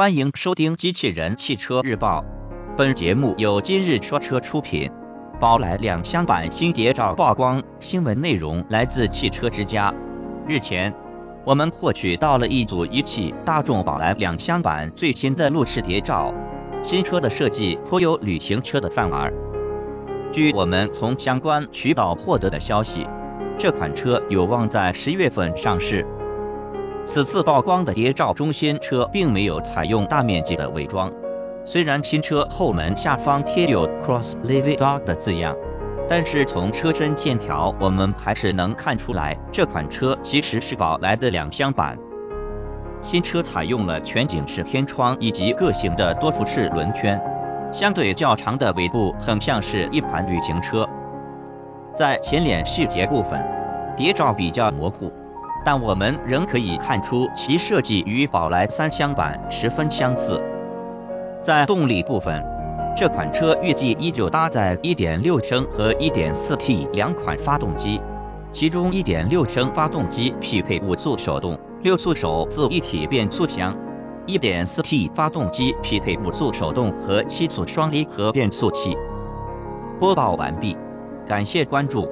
欢迎收听《机器人汽车日报》，本节目由今日说车出品。宝来两厢版新谍照曝光，新闻内容来自汽车之家。日前，我们获取到了一组一汽大众宝来两厢版最新的路试谍照。新车的设计颇有旅行车的范儿。据我们从相关渠道获得的消息，这款车有望在十月份上市。此次曝光的谍照中，新车并没有采用大面积的伪装。虽然新车后门下方贴有 Cross Live Dog 的字样，但是从车身线条，我们还是能看出来这款车其实是宝来的两厢版。新车采用了全景式天窗以及个性的多辐式轮圈，相对较长的尾部很像是一款旅行车。在前脸细节部分，谍照比较模糊。但我们仍可以看出其设计与宝来三厢版十分相似。在动力部分，这款车预计依旧搭载1.6升和 1.4T 两款发动机，其中1.6升发动机匹配五速手动、六速手自一体变速箱，1.4T 发动机匹配五速手动和七速双离合变速器。播报完毕，感谢关注。